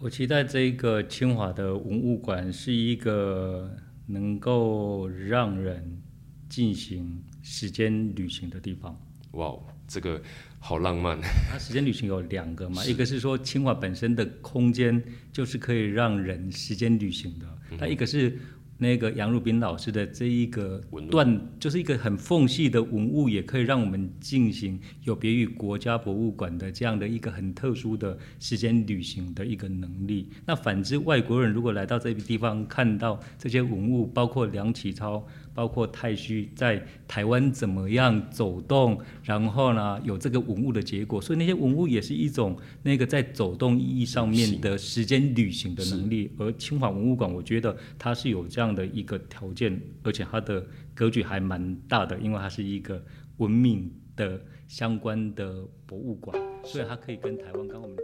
我期待这个清华的文物馆是一个能够让人进行时间旅行的地方。哇，这个好浪漫。它 时间旅行有两个嘛，一个是说清华本身的空间就是可以让人时间旅行的，那一个是。那个杨汝斌老师的这一个段，就是一个很缝隙的文物，也可以让我们进行有别于国家博物馆的这样的一个很特殊的时间旅行的一个能力。那反之，外国人如果来到这个地方，看到这些文物，包括梁启超。包括太虚在台湾怎么样走动，然后呢有这个文物的结果，所以那些文物也是一种那个在走动意义上面的时间旅行的能力。而清华文物馆，我觉得它是有这样的一个条件，而且它的格局还蛮大的，因为它是一个文明的相关的博物馆，所以它可以跟台湾刚我们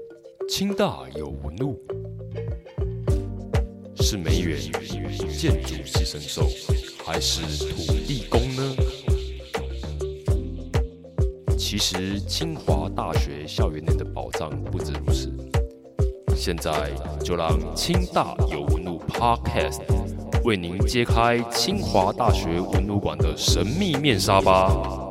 清大有文物。是梅园建筑系神兽，还是土地公呢？其实清华大学校园内的宝藏不止如此。现在就让清大有文物 Podcast 为您揭开清华大学文物馆的神秘面纱吧。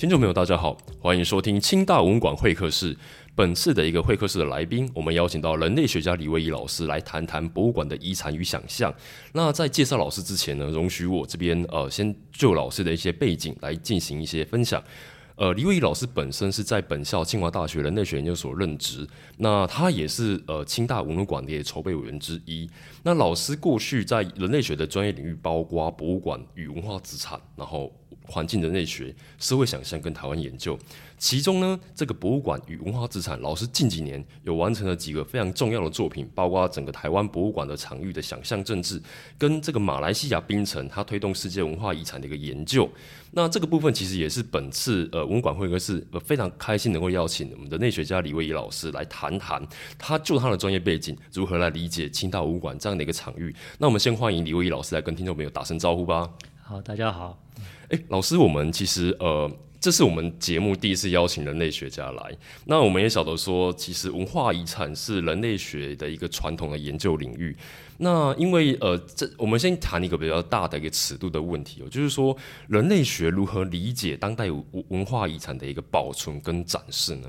听众朋友，大家好，欢迎收听清大文管会客室。本次的一个会客室的来宾，我们邀请到人类学家李威仪老师来谈谈博物馆的遗产与想象。那在介绍老师之前呢，容许我这边呃先就老师的一些背景来进行一些分享。呃，李威仪老师本身是在本校清华大学人类学研究所任职，那他也是呃清大文物馆的筹备委员之一。那老师过去在人类学的专业领域，包括博物馆与文化资产，然后。环境人类学、社会想象跟台湾研究，其中呢，这个博物馆与文化资产，老师近几年有完成了几个非常重要的作品，包括整个台湾博物馆的场域的想象政治，跟这个马来西亚槟城，它推动世界文化遗产的一个研究。那这个部分其实也是本次呃文管会客室呃非常开心能够邀请我们的内学家李威仪老师来谈谈，他就他的专业背景如何来理解清大武馆这样的一个场域。那我们先欢迎李威仪老师来跟听众朋友打声招呼吧。好，大家好。哎，老师，我们其实呃，这是我们节目第一次邀请人类学家来。那我们也晓得说，其实文化遗产是人类学的一个传统的研究领域。那因为呃，这我们先谈一个比较大的一个尺度的问题哦，就是说人类学如何理解当代文文化遗产的一个保存跟展示呢？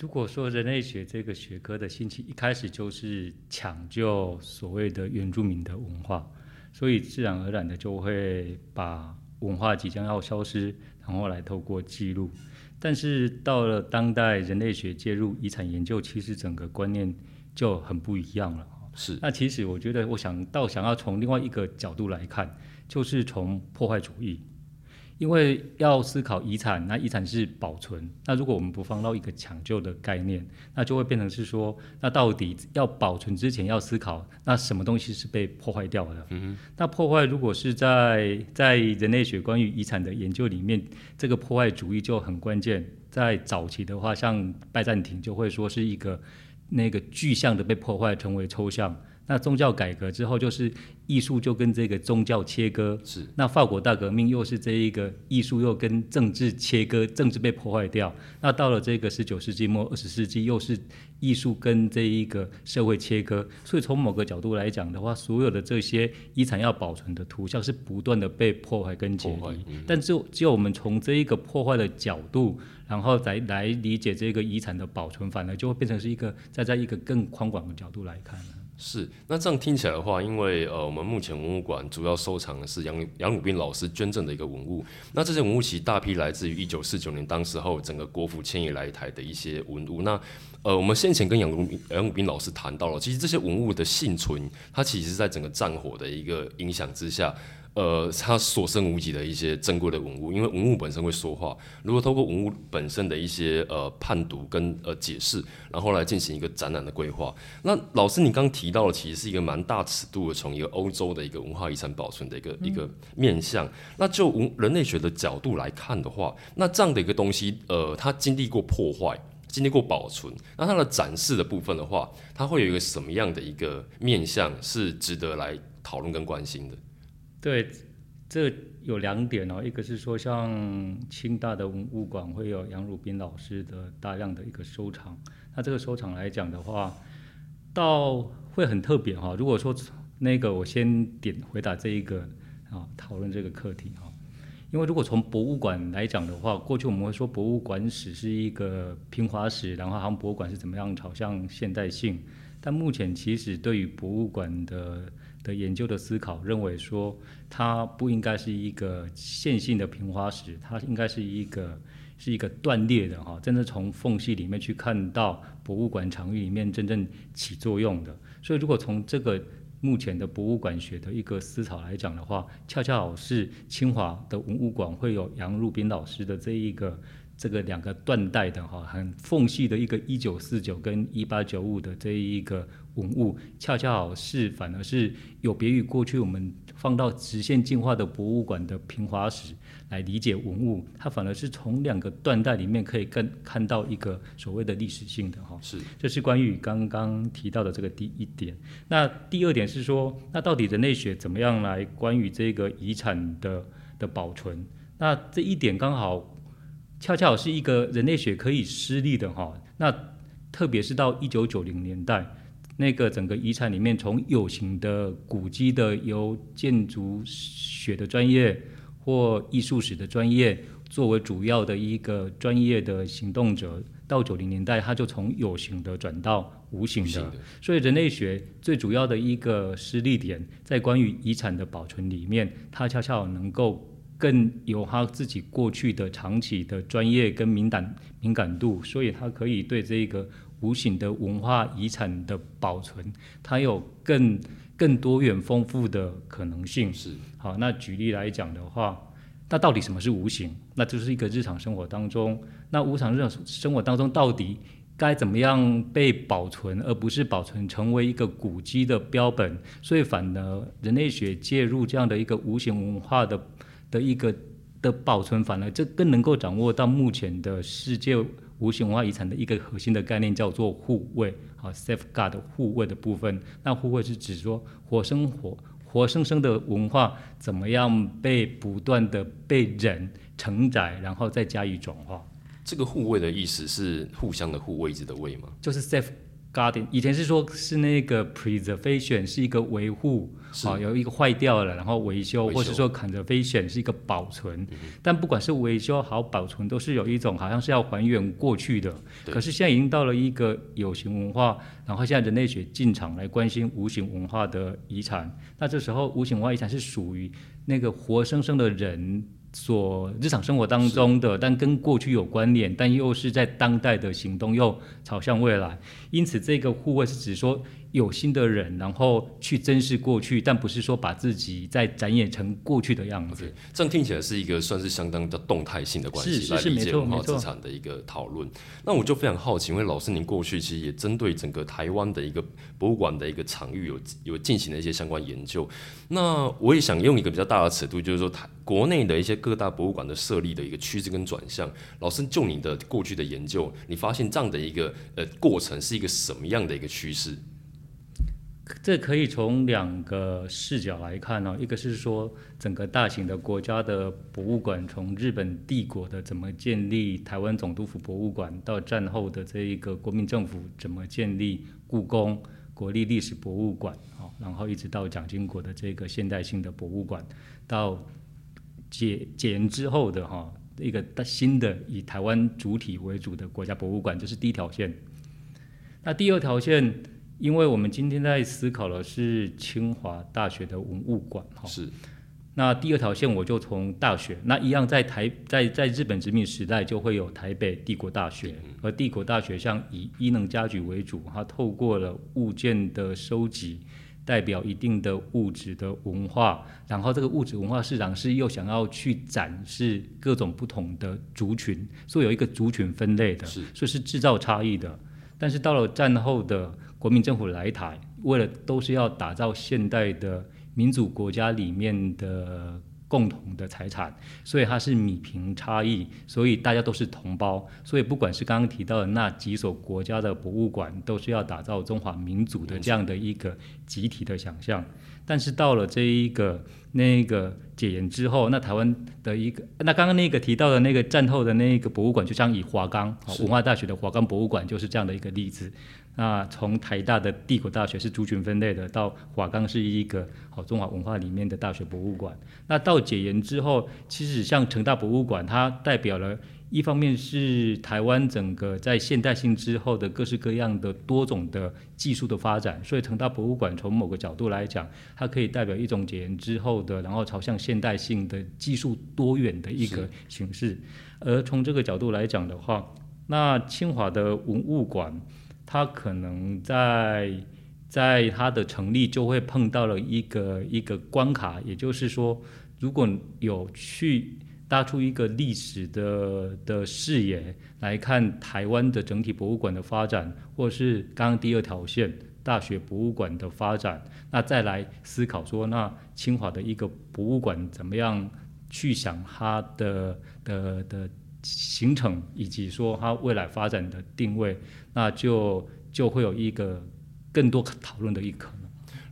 如果说人类学这个学科的兴起一开始就是抢救所谓的原住民的文化，所以自然而然的就会把文化即将要消失，然后来透过记录，但是到了当代人类学介入遗产研究，其实整个观念就很不一样了。是，那其实我觉得，我想到想要从另外一个角度来看，就是从破坏主义。因为要思考遗产，那遗产是保存。那如果我们不放到一个抢救的概念，那就会变成是说，那到底要保存之前要思考，那什么东西是被破坏掉的？嗯那破坏如果是在在人类学关于遗产的研究里面，这个破坏主义就很关键。在早期的话，像拜占庭就会说是一个那个具象的被破坏成为抽象。那宗教改革之后，就是艺术就跟这个宗教切割。是。那法国大革命又是这一个艺术又跟政治切割，政治被破坏掉。那到了这个十九世纪末二十世纪，又是艺术跟这一个社会切割。所以从某个角度来讲的话，所有的这些遗产要保存的图像是不断的被破坏跟解离。但只有只有我们从这一个破坏的角度，然后再来理解这个遗产的保存，反而就会变成是一个再在一个更宽广的角度来看了。是，那这样听起来的话，因为呃，我们目前文物馆主要收藏的是杨杨汝斌老师捐赠的一个文物，那这些文物其实大批来自于一九四九年当时候整个国府迁移来台的一些文物。那呃，我们先前跟杨汝杨汝斌老师谈到了，其实这些文物的幸存，它其实是在整个战火的一个影响之下。呃，它所剩无几的一些珍贵的文物，因为文物本身会说话。如果透过文物本身的一些呃判读跟呃解释，然后来进行一个展览的规划，那老师你刚提到的其实是一个蛮大尺度的，从一个欧洲的一个文化遗产保存的一个一个面向。那就文人类学的角度来看的话，那这样的一个东西，呃，它经历过破坏，经历过保存，那它的展示的部分的话，它会有一个什么样的一个面向是值得来讨论跟关心的？对，这有两点哦，一个是说像清大的文物馆会有杨汝斌老师的大量的一个收藏，那这个收藏来讲的话，倒会很特别哈。如果说那个我先点回答这一个啊，讨论这个课题哈。因为如果从博物馆来讲的话，过去我们会说博物馆史是一个平滑史，然后好像博物馆是怎么样朝向现代性。但目前其实对于博物馆的的研究的思考，认为说它不应该是一个线性的平滑史，它应该是一个是一个断裂的哈，真的从缝隙里面去看到博物馆场域里面真正起作用的。所以如果从这个目前的博物馆学的一个思潮来讲的话，恰恰好是清华的文物馆会有杨汝斌老师的这一个这个两个断代的哈，很缝隙的一个一九四九跟一八九五的这一个文物，恰恰好是反而是有别于过去我们放到直线进化的博物馆的平滑史。来理解文物，它反而是从两个断代里面可以更看到一个所谓的历史性的哈。是，这是关于刚刚提到的这个第一点。那第二点是说，那到底人类学怎么样来关于这个遗产的的保存？那这一点刚好恰恰是一个人类学可以施力的哈。那特别是到一九九零年代，那个整个遗产里面，从有形的古迹的由建筑学的专业。或艺术史的专业作为主要的一个专业的行动者，到九零年代，他就从有形的转到无形的。所以人类学最主要的一个失力点，在关于遗产的保存里面，它恰恰能够更有他自己过去的长期的专业跟敏感敏感度，所以它可以对这个无形的文化遗产的保存，它有更。更多元丰富的可能性是好。那举例来讲的话，那到底什么是无形？那就是一个日常生活当中，那无常日常生活当中到底该怎么样被保存，而不是保存成为一个古迹的标本？所以，反而人类学介入这样的一个无形文化的的一个的保存，反而这更能够掌握到目前的世界。无形文化遗产的一个核心的概念叫做护卫，啊，safeguard 护卫的部分。那护卫是指说活生活、活生生的文化怎么样被不断的被人承载，然后再加以转化。这个护卫的意思是互相的护位置的位吗？就是 safe。Garden 以前是说，是那个 preservation 是一个维护，啊，有一个坏掉了，然后维修，或是说 conservation 是一个保存。但不管是维修好保存，都是有一种好像是要还原过去的。可是现在已经到了一个有形文化，然后现在人类学进场来关心无形文化的遗产。那这时候无形文化遗产是属于那个活生生的人。所日常生活当中的，但跟过去有关联，但又是在当代的行动，又朝向未来，因此这个护卫是指说。有心的人，然后去珍视过去，但不是说把自己再展演成过去的样子。这样听起来是一个算是相当的动态性的关系来理解文化资产的一个讨论。那我就非常好奇，因为老师您过去其实也针对整个台湾的一个博物馆的一个场域有有进行了一些相关研究。那我也想用一个比较大的尺度，就是说台国内的一些各大博物馆的设立的一个趋势跟转向。老师就你的过去的研究，你发现这样的一个呃过程是一个什么样的一个趋势？这可以从两个视角来看哦，一个是说整个大型的国家的博物馆，从日本帝国的怎么建立台湾总督府博物馆，到战后的这一个国民政府怎么建立故宫、国立历史博物馆，哦，然后一直到蒋经国的这个现代性的博物馆，到解解严之后的哈一个新的以台湾主体为主的国家博物馆，这是第一条线。那第二条线。因为我们今天在思考的是清华大学的文物馆，哈，是。那第二条线我就从大学，那一样在台在在日本殖民时代就会有台北帝国大学，而帝国大学像以伊能家具为主，它透过了物件的收集，代表一定的物质的文化，然后这个物质文化市场是又想要去展示各种不同的族群，所以有一个族群分类的，是，所以是制造差异的。但是到了战后的国民政府来台，为了都是要打造现代的民主国家里面的共同的财产，所以它是米平差异，所以大家都是同胞，所以不管是刚刚提到的那几所国家的博物馆，都是要打造中华民族的这样的一个集体的想象。但是到了这一个那个解严之后，那台湾的一个，那刚刚那个提到的那个战后的那个博物馆，就像以华冈文化大学的华冈博物馆就是这样的一个例子。那从台大的帝国大学是族群分类的，到华冈是一个好中华文化里面的大学博物馆。那到解严之后，其实像成大博物馆，它代表了。一方面是台湾整个在现代性之后的各式各样的多种的技术的发展，所以成大博物馆从某个角度来讲，它可以代表一种解严之后的，然后朝向现代性的技术多元的一个形式。而从这个角度来讲的话，那清华的文物馆，它可能在在它的成立就会碰到了一个一个关卡，也就是说，如果有去。搭出一个历史的的视野来看台湾的整体博物馆的发展，或是刚刚第二条线大学博物馆的发展，那再来思考说，那清华的一个博物馆怎么样去想它的的的形成，以及说它未来发展的定位，那就就会有一个更多讨论的一可能。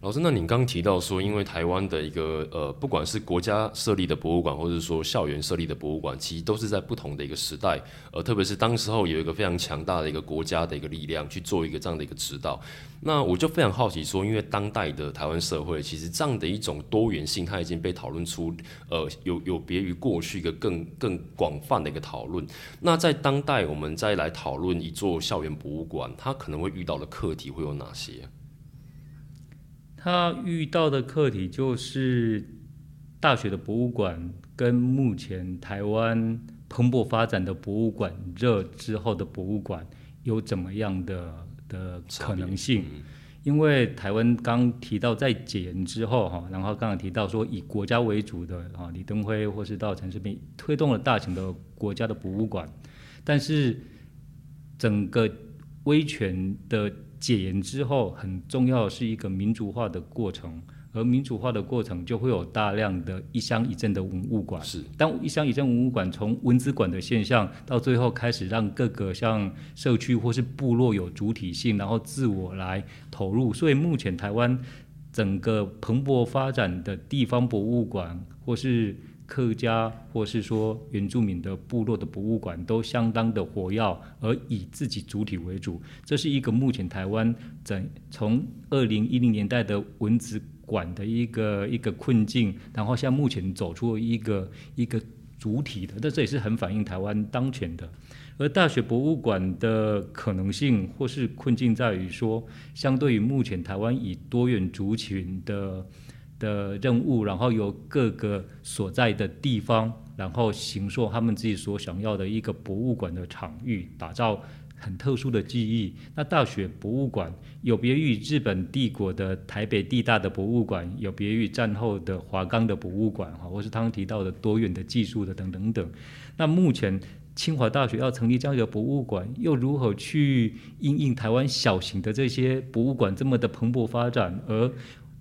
老师，那您刚提到说，因为台湾的一个呃，不管是国家设立的博物馆，或者说校园设立的博物馆，其实都是在不同的一个时代，呃，特别是当时候有一个非常强大的一个国家的一个力量去做一个这样的一个指导。那我就非常好奇说，因为当代的台湾社会，其实这样的一种多元性，它已经被讨论出，呃，有有别于过去一个更更广泛的一个讨论。那在当代，我们再来讨论一座校园博物馆，它可能会遇到的课题会有哪些？他遇到的课题就是大学的博物馆跟目前台湾蓬勃发展的博物馆热之后的博物馆有怎么样的的可能性？因为台湾刚提到在解严之后哈，然后刚刚提到说以国家为主的啊，李登辉或是到陈世斌推动了大型的国家的博物馆，但是整个威权的。解严之后，很重要是一个民主化的过程，而民主化的过程就会有大量的一乡一镇的文物馆。是，当一乡一镇文物馆从文资馆的现象，到最后开始让各个像社区或是部落有主体性，然后自我来投入。所以目前台湾整个蓬勃发展的地方博物馆，或是客家或是说原住民的部落的博物馆都相当的活跃，而以自己主体为主，这是一个目前台湾整从二零一零年代的文字馆的一个一个困境，然后像目前走出一个一个主体的，那这也是很反映台湾当前的。而大学博物馆的可能性或是困境在于说，相对于目前台湾以多元族群的。的任务，然后由各个所在的地方，然后形塑他们自己所想要的一个博物馆的场域，打造很特殊的记忆。那大学博物馆有别于日本帝国的台北地大的博物馆，有别于战后的华冈的博物馆，哈，或是他提到的多元的技术的等等等。那目前清华大学要成立这样一个博物馆，又如何去应应台湾小型的这些博物馆这么的蓬勃发展？而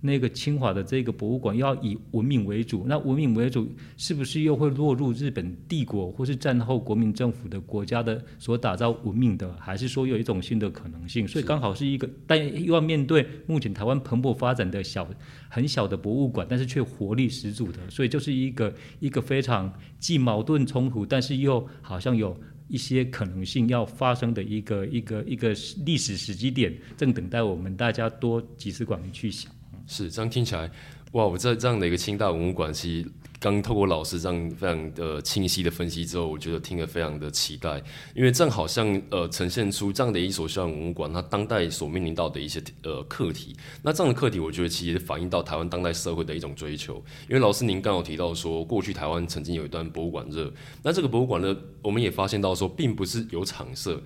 那个清华的这个博物馆要以文明为主，那文明为主是不是又会落入日本帝国或是战后国民政府的国家的所打造文明的，还是说有一种新的可能性？所以刚好是一个，但又要面对目前台湾蓬勃发展的小很小的博物馆，但是却活力十足的，所以就是一个一个非常既矛盾冲突，但是又好像有一些可能性要发生的一个一个一个历史时机点，正等待我们大家多集思广益去想。是这样听起来，哇！我在这样的一个清大文物馆，其实刚透过老师这样非常的清晰的分析之后，我觉得听得非常的期待，因为正好像呃呈现出这样的一所校文物馆，它当代所面临到的一些呃课题。那这样的课题，我觉得其实反映到台湾当代社会的一种追求。因为老师您刚有提到说，过去台湾曾经有一段博物馆热，那这个博物馆呢，我们也发现到说，并不是有场设。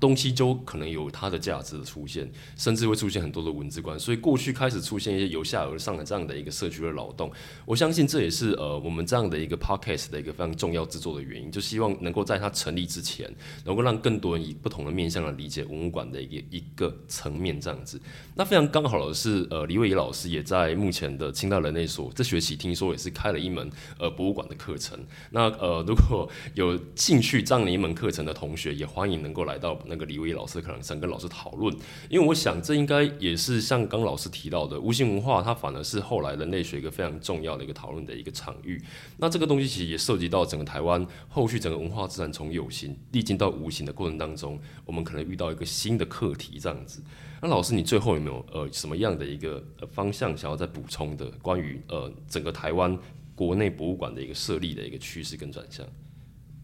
东西就可能有它的价值的出现，甚至会出现很多的文字观，所以过去开始出现一些由下而上的这样的一个社区的劳动。我相信这也是呃我们这样的一个 podcast 的一个非常重要制作的原因，就希望能够在它成立之前，能够让更多人以不同的面向来理解文物馆的一个一个层面这样子。那非常刚好的是，呃，李伟仪老师也在目前的清大人类所这学期听说也是开了一门呃博物馆的课程。那呃如果有兴趣这样的一门课程的同学，也欢迎能够来到。那个李威老师可能想跟老师讨论，因为我想这应该也是像刚老师提到的，无形文化它反而是后来人类学一个非常重要的一个讨论的一个场域。那这个东西其实也涉及到整个台湾后续整个文化自然从有形历经到无形的过程当中，我们可能遇到一个新的课题这样子。那老师，你最后有没有呃什么样的一个方向想要再补充的？关于呃整个台湾国内博物馆的一个设立的一个趋势跟转向？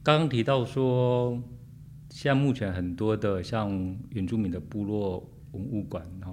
刚刚提到说，现在目前很多的像原住民的部落文物馆哈，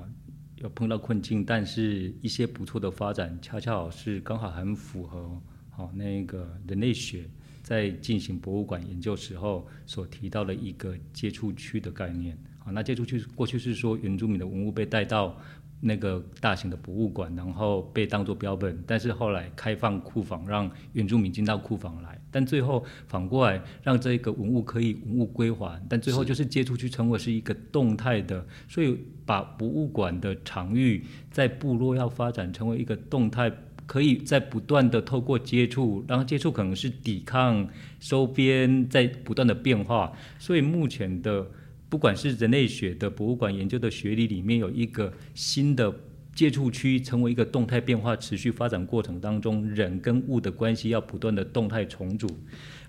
有碰到困境，但是一些不错的发展，恰恰是刚好很符合好那个人类学在进行博物馆研究时候所提到的一个接触区的概念。好，那接触区过去是说原住民的文物被带到。那个大型的博物馆，然后被当作标本，但是后来开放库房，让原住民进到库房来，但最后反过来让这个文物可以文物归还，但最后就是接出去成为是一个动态的，所以把博物馆的场域在部落要发展成为一个动态，可以在不断的透过接触，然后接触可能是抵抗收编，在不断的变化，所以目前的。不管是人类学的博物馆研究的学理里面有一个新的接触区，成为一个动态变化、持续发展过程当中，人跟物的关系要不断的动态重组。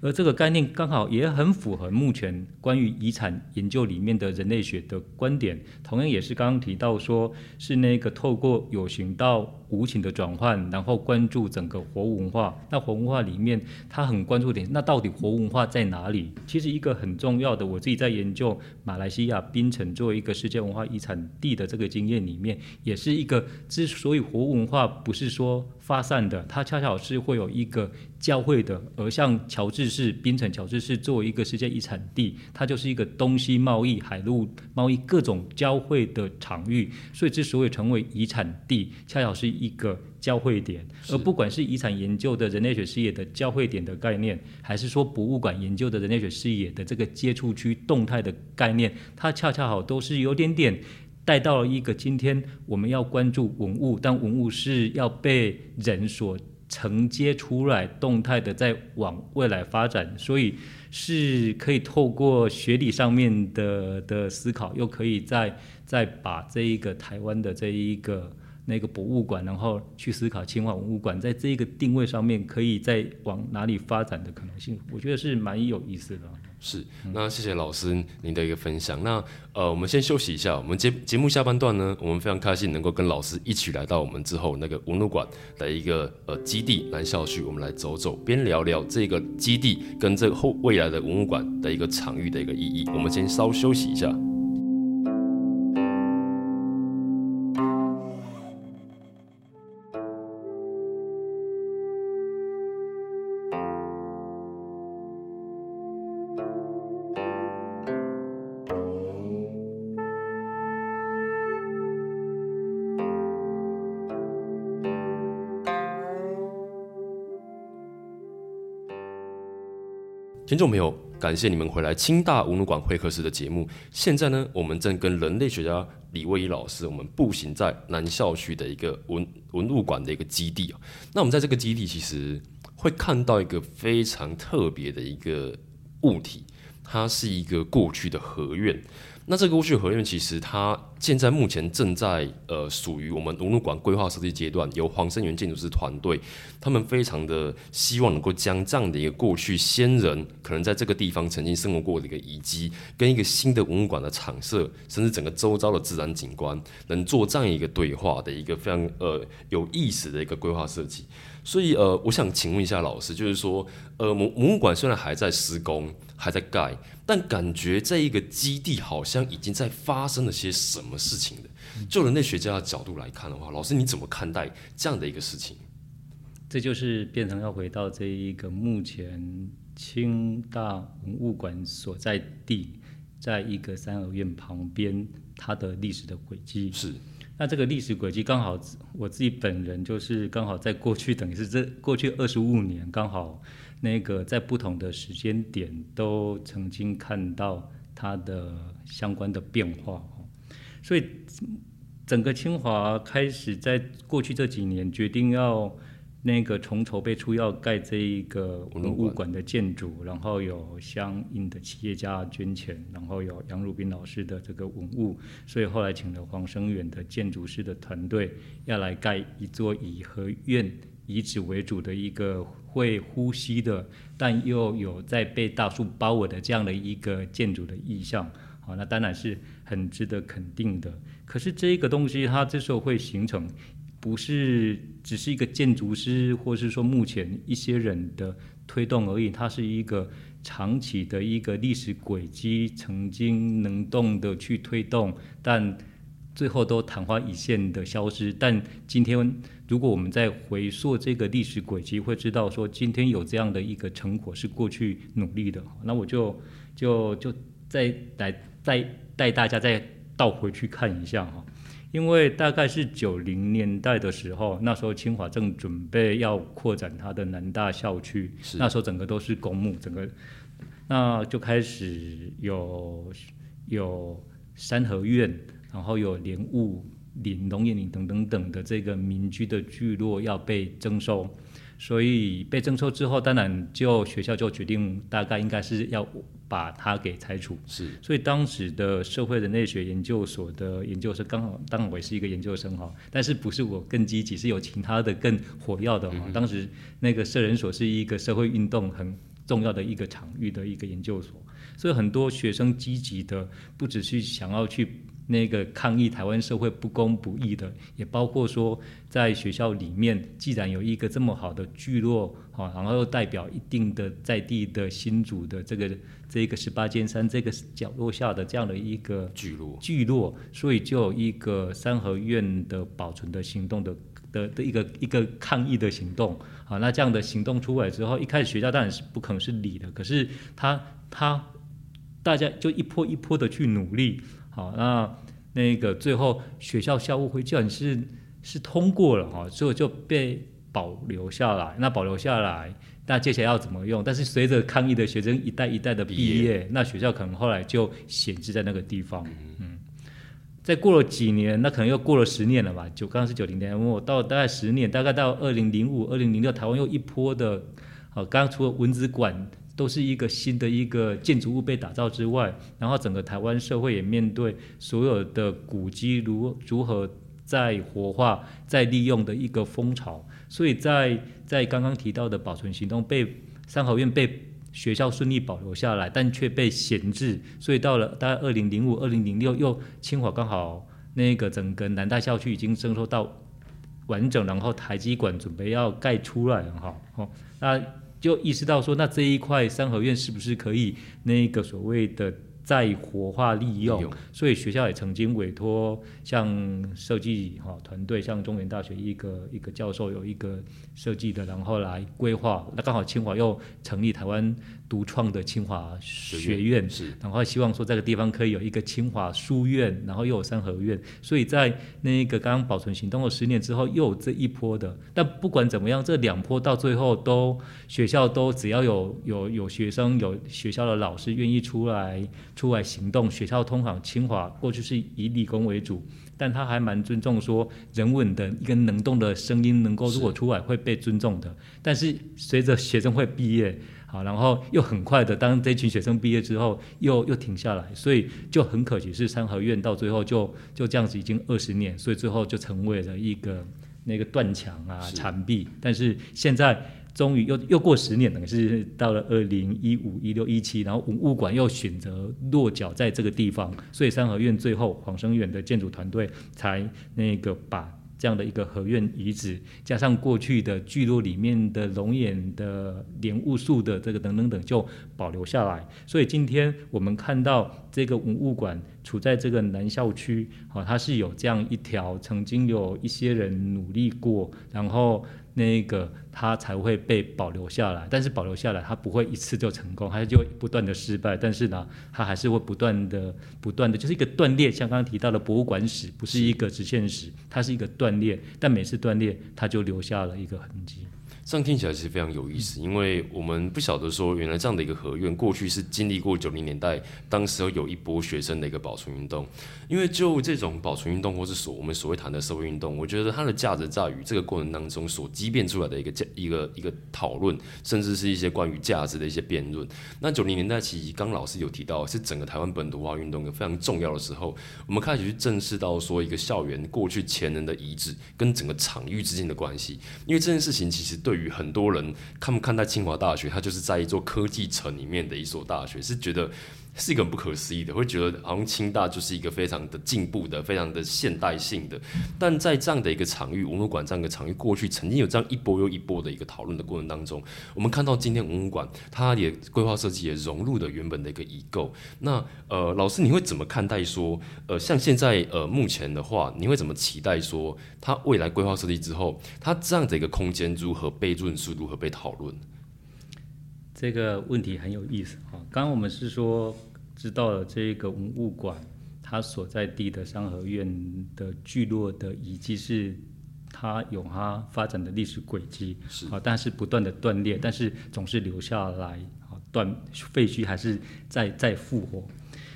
而这个概念刚好也很符合目前关于遗产研究里面的人类学的观点，同样也是刚刚提到说，是那个透过有形到无形的转换，然后关注整个活文化。那活文化里面，他很关注点，那到底活文化在哪里？其实一个很重要的，我自己在研究马来西亚槟城作为一个世界文化遗产地的这个经验里面，也是一个之所以活文化不是说发散的，它恰巧是会有一个。教会的，而像乔治市、槟城乔治市作为一个世界遗产地，它就是一个东西贸易、海陆贸易各种交汇的场域，所以之所以成为遗产地，恰巧是一个交汇点。而不管是遗产研究的人类学视野的交汇点的概念，还是说博物馆研究的人类学视野的这个接触区动态的概念，它恰恰好都是有点点带到了一个今天我们要关注文物，但文物是要被人所。承接出来，动态的在往未来发展，所以是可以透过学理上面的的思考，又可以再再把这一个台湾的这一个那个博物馆，然后去思考清华文物馆在这个定位上面，可以再往哪里发展的可能性，我觉得是蛮有意思的。是，那谢谢老师您的一个分享。那呃，我们先休息一下。我们节节目下半段呢，我们非常开心能够跟老师一起来到我们之后那个文物馆的一个呃基地南校区，我们来走走，边聊聊这个基地跟这个后未来的文物馆的一个场域的一个意义。我们先稍休息一下。听众朋友，感谢你们回来清大文物馆会客室的节目。现在呢，我们正跟人类学家李威仪老师，我们步行在南校区的一个文文物馆的一个基地啊。那我们在这个基地，其实会看到一个非常特别的一个物体，它是一个过去的合院。那这个过去合院其实它现在目前正在呃属于我们文物馆规划设计阶段，由黄生源建筑师团队，他们非常的希望能够将这样的一个过去先人可能在这个地方曾经生活过的一个遗迹，跟一个新的文物馆的场设，甚至整个周遭的自然景观，能做这样一个对话的一个非常呃有意思的一个规划设计。所以呃，我想请问一下老师，就是说呃文文物馆虽然还在施工，还在盖。但感觉这一个基地好像已经在发生了些什么事情的。就人类学家的角度来看的话，老师你怎么看待这样的一个事情？这就是变成要回到这一个目前清大文物馆所在地，在一个三合院旁边，它的历史的轨迹是。那这个历史轨迹刚好我自己本人就是刚好在过去，等于是这过去二十五年刚好。那个在不同的时间点都曾经看到它的相关的变化，所以整个清华开始在过去这几年决定要那个从筹备出要盖这一个文物馆的建筑，然后有相应的企业家捐钱，然后有杨汝斌老师的这个文物，所以后来请了黄生远的建筑师的团队要来盖一座颐和院遗址为主的一个会呼吸的，但又有在被大树包围的这样的一个建筑的意象。好，那当然是很值得肯定的。可是这个东西它这时候会形成。不是只是一个建筑师，或是说目前一些人的推动而已，它是一个长期的一个历史轨迹，曾经能动的去推动，但最后都昙花一现的消失。但今天，如果我们在回溯这个历史轨迹，会知道说今天有这样的一个成果是过去努力的。那我就就就再来再带大家再倒回去看一下哈。因为大概是九零年代的时候，那时候清华正准备要扩展它的南大校区，那时候整个都是公墓，整个那就开始有有三合院，然后有莲雾林、龙眼林等等等的这个民居的聚落要被征收。所以被征收之后，当然就学校就决定，大概应该是要把它给拆除。是。所以当时的社会人类学研究所的研究生，刚好当然我也是一个研究生哈，但是不是我更积极，是有其他的更火药的哈。当时那个社人所是一个社会运动很重要的一个场域的一个研究所，所以很多学生积极的，不只是想要去。那个抗议台湾社会不公不义的，也包括说在学校里面，既然有一个这么好的聚落，哈，然后又代表一定的在地的新主的这个这个十八尖山这个角落下的这样的一个聚落，聚落，所以就有一个三合院的保存的行动的的的一个一个抗议的行动，啊，那这样的行动出来之后，一开始学校当然是不可能是理的，可是他他大家就一波一波的去努力。好，那那个最后学校校务会叫你是是通过了哈，所以就被保留下来。那保留下来，那接下来要怎么用？但是随着抗议的学生一代一代的毕业，那学校可能后来就闲置在那个地方。嗯，再过了几年，那可能又过了十年了吧？九刚刚是九零年，我到大概十年，大概到二零零五、二零零六，台湾又一波的，好，刚刚除了文字馆。都是一个新的一个建筑物被打造之外，然后整个台湾社会也面对所有的古迹如如何再活化、再利用的一个风潮。所以在在刚刚提到的保存行动被三合院被学校顺利保留下来，但却被闲置。所以到了大概二零零五、二零零六，又清华刚好那个整个南大校区已经征收到完整，然后台积馆准备要盖出来哈。哦，那。就意识到说，那这一块三合院是不是可以那个所谓的再活化利用？所以学校也曾经委托像设计哈团队，像中原大学一个一个教授有一个设计的，然后来规划。那刚好清华又成立台湾。独创的清华学院，是，然后希望说这个地方可以有一个清华书院，然后又有三合院，所以在那个刚刚保存行动了十年之后，又有这一波的。但不管怎么样，这两波到最后都学校都只要有有有学生有学校的老师愿意出来出来行动，学校通常清华过去是以理工为主，但他还蛮尊重说人文的一个能动的声音能够如果出来会被尊重的。但是随着学生会毕业。好，然后又很快的，当这群学生毕业之后，又又停下来，所以就很可惜，是三合院到最后就就这样子已经二十年，所以最后就成为了一个那个断墙啊残壁。但是现在终于又又过十年，等于是到了二零一五一六一七，然后文物馆又选择落脚在这个地方，所以三合院最后黄生远的建筑团队才那个把。这样的一个合院遗址，加上过去的聚落里面的龙眼的莲雾树的这个等等等，就保留下来。所以今天我们看到这个文物馆处在这个南校区，好，它是有这样一条曾经有一些人努力过，然后。那个它才会被保留下来，但是保留下来它不会一次就成功，它就不断的失败。但是呢，它还是会不断的、不断的，就是一个断裂。像刚刚提到的博物馆史，不是一个直线史，它是一个断裂。但每次断裂，它就留下了一个痕迹。这样听起来其实非常有意思，因为我们不晓得说，原来这样的一个合院，过去是经历过九零年代，当时候有一波学生的一个保存运动。因为就这种保存运动，或是所我们所谓谈的社会运动，我觉得它的价值在于这个过程当中所激变出来的一个价一个一个讨论，甚至是一些关于价值的一些辩论。那九零年代其实刚老师有提到，是整个台湾本土化运动一个非常重要的时候，我们开始去正视到说一个校园过去前人的遗址跟整个场域之间的关系，因为这件事情其实对与很多人看不看待清华大学，它就是在一座科技城里面的一所大学，是觉得。是一个很不可思议的，会觉得好像清大就是一个非常的进步的、非常的现代性的。但在这样的一个场域，文物馆这样一个场域，过去曾经有这样一波又一波的一个讨论的过程当中，我们看到今天文物馆它也规划设计也融入了原本的一个遗构。那呃，老师你会怎么看待说，呃，像现在呃目前的话，你会怎么期待说，它未来规划设计之后，它这样的一个空间如何被论述，如何被讨论？这个问题很有意思啊！刚刚我们是说。知道了这个文物馆，它所在地的三合院的聚落的遗迹是，它有它发展的历史轨迹，是啊，但是不断的断裂，但是总是留下来啊，断废墟还是在在复活。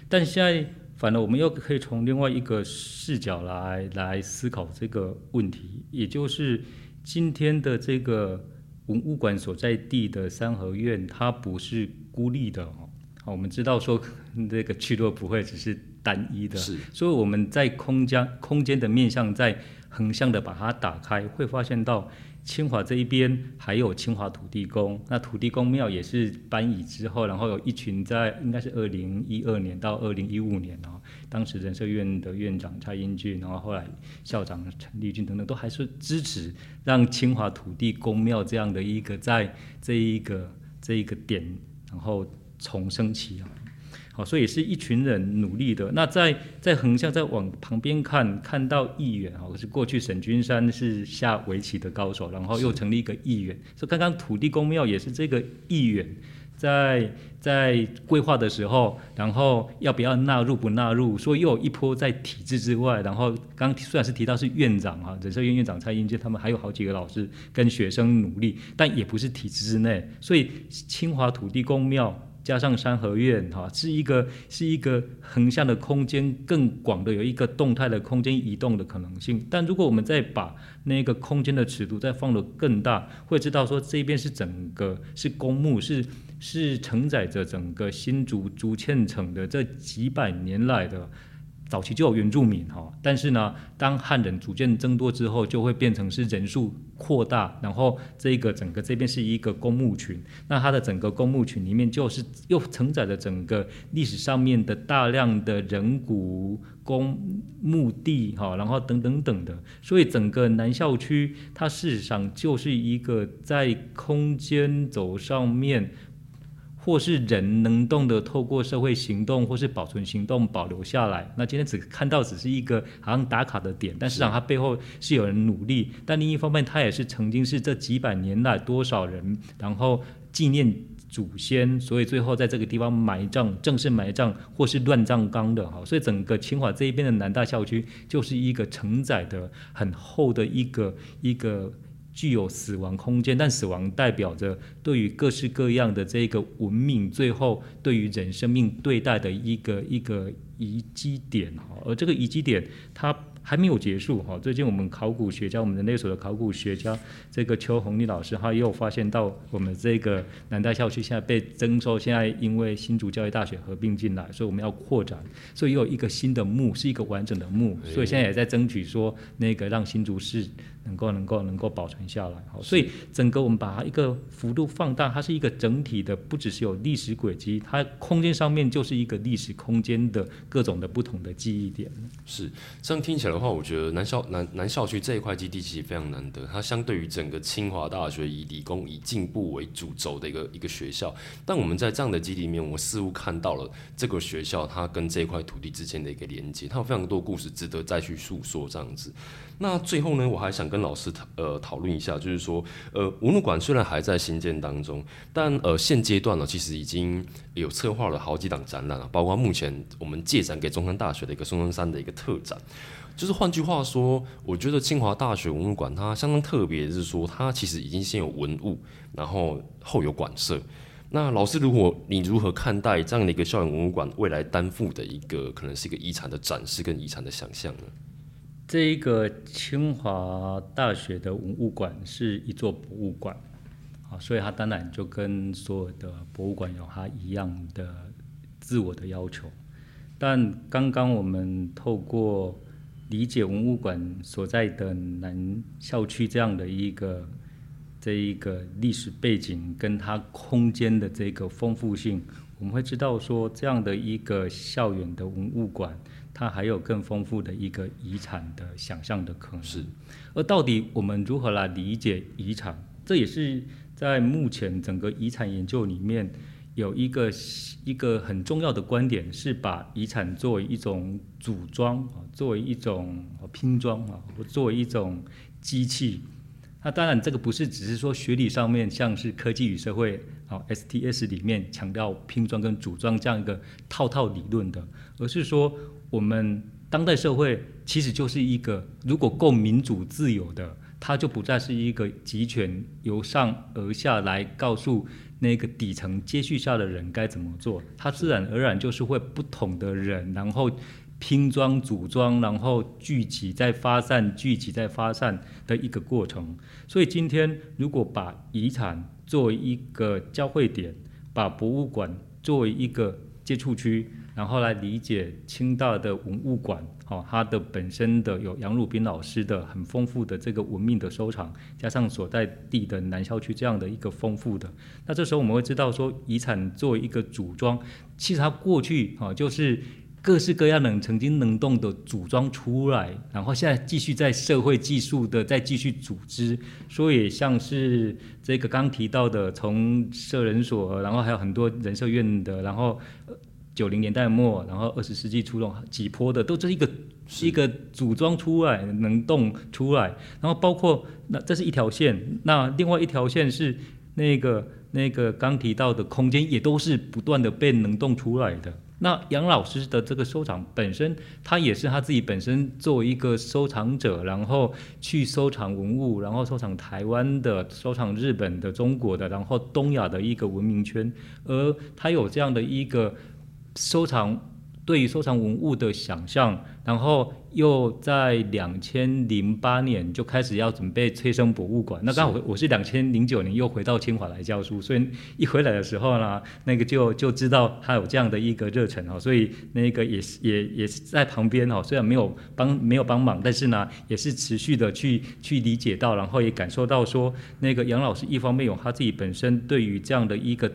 但现在反而我们又可以从另外一个视角来来思考这个问题，也就是今天的这个文物馆所在地的三合院，它不是孤立的哦。好，我们知道说这个去落不会只是单一的，是，所以我们在空间空间的面向在横向的把它打开，会发现到清华这一边还有清华土地公，那土地公庙也是搬移之后，然后有一群在应该是二零一二年到二零一五年哦，当时人社院的院长蔡英俊，然后后来校长陈立军等等都还是支持让清华土地公庙这样的一个在这一个这一个点，然后。重生起来，好，所以是一群人努力的。那在在横向再往旁边看，看到议员啊，是过去沈君山是下围棋的高手，然后又成立一个议员。所以刚刚土地公庙也是这个议员在在规划的时候，然后要不要纳入不纳入，说又有一波在体制之外。然后刚虽然是提到是院长啊，人社院院长蔡英杰，他们还有好几个老师跟学生努力，但也不是体制之内。所以清华土地公庙。加上三合院，哈，是一个是一个横向的空间，更广的有一个动态的空间移动的可能性。但如果我们再把那个空间的尺度再放得更大，会知道说这边是整个是公墓，是是承载着整个新竹竹堑城的这几百年来的。早期就有原住民哈，但是呢，当汉人逐渐增多之后，就会变成是人数扩大，然后这个整个这边是一个公墓群，那它的整个公墓群里面就是又承载着整个历史上面的大量的人骨公墓地哈，然后等等等的，所以整个南校区它事实上就是一个在空间轴上面。或是人能动的，透过社会行动或是保存行动保留下来。那今天只看到只是一个好像打卡的点，但实际上它背后是有人努力。但另一方面，它也是曾经是这几百年来多少人，然后纪念祖先，所以最后在这个地方埋葬，正式埋葬或是乱葬岗的哈。所以整个清华这一边的南大校区就是一个承载的很厚的一个一个。具有死亡空间，但死亡代表着对于各式各样的这个文明，最后对于人生命对待的一个一个遗迹点哈，而这个遗迹点它。还没有结束哈，最近我们考古学家，我们人类所的考古学家，这个邱红丽老师，他又发现到我们这个南大校区现在被征收，现在因为新竹教育大学合并进来，所以我们要扩展，所以又有一个新的墓，是一个完整的墓，所以现在也在争取说那个让新竹市能够能够能够保存下来，好，所以整个我们把它一个幅度放大，它是一个整体的，不只是有历史轨迹，它空间上面就是一个历史空间的各种的不同的记忆点，是这样听起来。的话，我觉得南校南南校区这一块基地其实非常难得，它相对于整个清华大学以理工以进步为主轴的一个一个学校，但我们在这样的基地里面，我似乎看到了这个学校它跟这块土地之间的一个连接，它有非常多故事值得再去诉说这样子。那最后呢，我还想跟老师讨呃讨论一下，就是说，呃，文物馆虽然还在新建当中，但呃现阶段呢，其实已经有策划了好几档展览了，包括目前我们借展给中山大学的一个孙中山的一个特展。就是换句话说，我觉得清华大学文物馆它相当特别，是说它其实已经先有文物，然后后有馆舍。那老师，如果你如何看待这样的一个校园文物馆未来担负的一个可能是一个遗产的展示跟遗产的想象呢？这一个清华大学的文物馆是一座博物馆，啊，所以它当然就跟所有的博物馆有它一样的自我的要求。但刚刚我们透过理解文物馆所在的南校区这样的一个。这一个历史背景跟它空间的这个丰富性，我们会知道说，这样的一个校园的文物馆，它还有更丰富的一个遗产的想象的可能。是。而到底我们如何来理解遗产？这也是在目前整个遗产研究里面有一个一个很重要的观点，是把遗产作为一种组装啊，作为一种拼装啊，或作为一种机器。那当然，这个不是只是说学理上面，像是科技与社会哦 STS 里面强调拼装跟组装这样一个套套理论的，而是说我们当代社会其实就是一个如果够民主自由的，它就不再是一个集权由上而下来告诉那个底层接续下的人该怎么做，它自然而然就是会不同的人，然后。拼装、组装，然后聚集、再发散、聚集、再发散的一个过程。所以今天，如果把遗产作为一个交汇点，把博物馆作为一个接触区，然后来理解清大的文物馆，哦，它的本身的有杨汝斌老师的很丰富的这个文明的收藏，加上所在地的南校区这样的一个丰富的，那这时候我们会知道说，遗产作为一个组装，其实它过去啊就是。各式各样的曾经能动的组装出来，然后现在继续在社会技术的再继续组织，所以像是这个刚提到的，从社人所，然后还有很多人社院的，然后九零年代末，然后二十世纪初种几波的，都是一个是一个组装出来能动出来，然后包括那这是一条线，那另外一条线是那个那个刚提到的空间，也都是不断的被能动出来的。那杨老师的这个收藏本身，他也是他自己本身作为一个收藏者，然后去收藏文物，然后收藏台湾的、收藏日本的、中国的，然后东亚的一个文明圈，而他有这样的一个收藏。对于收藏文物的想象，然后又在两千零八年就开始要准备催生博物馆。那刚好我是两千零九年又回到清华来教书，所以一回来的时候呢，那个就就知道他有这样的一个热忱哦，所以那个也是也也是在旁边哦，虽然没有帮 没有帮忙，但是呢，也是持续的去去理解到，然后也感受到说，那个杨老师一方面有他自己本身对于这样的一个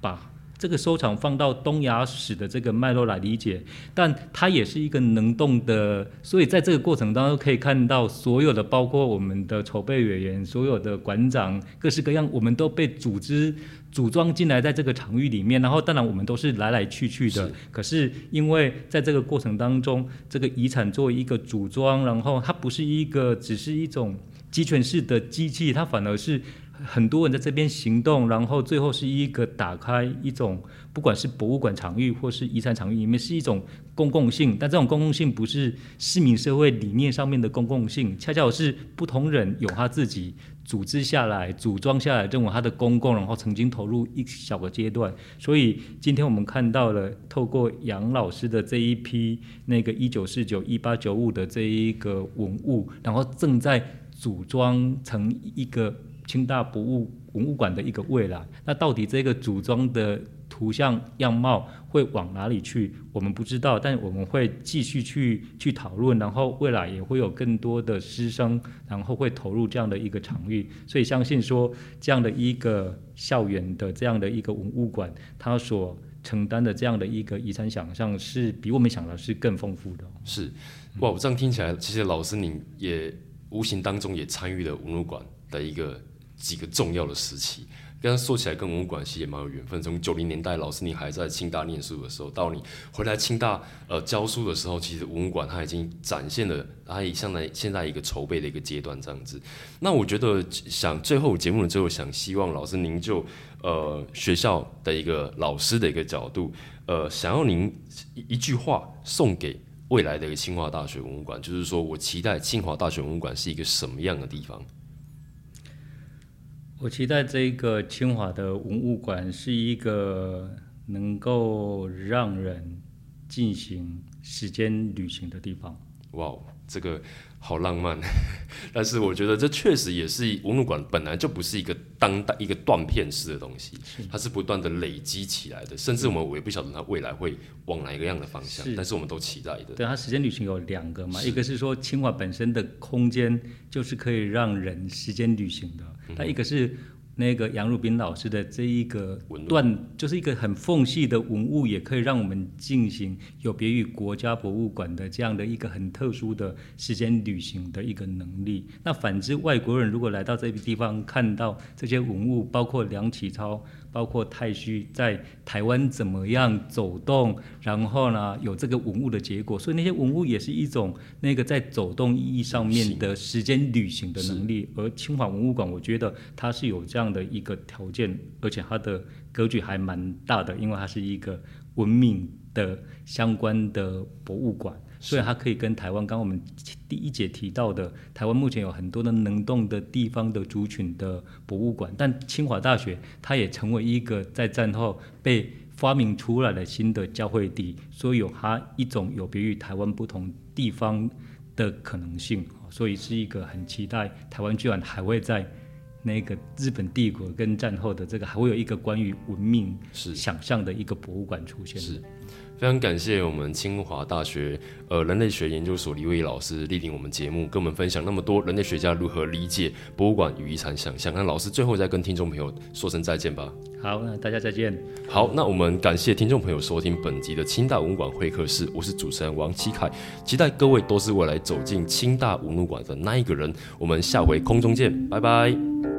把。这个收藏放到东亚史的这个脉络来理解，但它也是一个能动的，所以在这个过程当中可以看到所有的，包括我们的筹备委员、所有的馆长，各式各样，我们都被组织组装进来在这个场域里面。然后，当然我们都是来来去去的，可是因为在这个过程当中，这个遗产作为一个组装，然后它不是一个只是一种集权式的机器，它反而是。很多人在这边行动，然后最后是一个打开一种，不管是博物馆场域或是遗产场域里面，是一种公共性。但这种公共性不是市民社会理念上面的公共性，恰恰是不同人有他自己组织下来、组装下来，认为他的公共，然后曾经投入一小个阶段。所以今天我们看到了，透过杨老师的这一批那个一九四九、一八九五的这一个文物，然后正在组装成一个。清大博物文物馆的一个未来，那到底这个组装的图像样貌会往哪里去？我们不知道，但我们会继续去去讨论，然后未来也会有更多的师生，然后会投入这样的一个场域。所以相信说，这样的一个校园的这样的一个文物馆，它所承担的这样的一个遗产想象，是比我们想的是更丰富的。是，哇，我这样听起来，其实老师您也无形当中也参与了文物馆的一个。几个重要的时期，跟他说起来，跟文物馆其实也蛮有缘分。从九零年代，老师你还在清大念书的时候，到你回来清大呃教书的时候，其实文物馆它已经展现了它以现在现在一个筹备的一个阶段这样子。那我觉得想最后节目的最后，想希望老师您就呃学校的一个老师的一个角度，呃，想要您一一句话送给。未来的一个清华大学文物馆，就是说我期待清华大学文物馆是一个什么样的地方？我期待这个清华的文物馆是一个能够让人进行时间旅行的地方。哇，这个。好浪漫，但是我觉得这确实也是文物馆本来就不是一个当代一个断片式的东西，它是不断的累积起来的，甚至我们我也不晓得它未来会往哪一个样的方向，但是我们都期待的。对，它时间旅行有两个嘛，一个是说清华本身的空间就是可以让人时间旅行的，但一个是。那个杨汝斌老师的这一个段，就是一个很缝隙的文物，也可以让我们进行有别于国家博物馆的这样的一个很特殊的时间旅行的一个能力。那反之，外国人如果来到这个地方，看到这些文物，包括梁启超。包括太虚在台湾怎么样走动，然后呢有这个文物的结果，所以那些文物也是一种那个在走动意义上面的时间旅行的能力。而清华文物馆，我觉得它是有这样的一个条件，而且它的格局还蛮大的，因为它是一个文明的相关的博物馆。所以它可以跟台湾，刚刚我们第一节提到的，台湾目前有很多的能动的地方的族群的博物馆，但清华大学它也成为一个在战后被发明出来的新的教会地，所以有它一种有别于台湾不同地方的可能性，所以是一个很期待台湾居然还会在那个日本帝国跟战后的这个还会有一个关于文明是想象的一个博物馆出现。是。非常感谢我们清华大学呃人类学研究所李伟老师莅临我们节目，跟我们分享那么多人类学家如何理解博物馆与遗产想象。那老师最后再跟听众朋友说声再见吧。好，那大家再见。好，那我们感谢听众朋友收听本集的清大文物馆会客室，我是主持人王七凯，期待各位都是未来走进清大文物馆的那一个人。我们下回空中见，拜拜。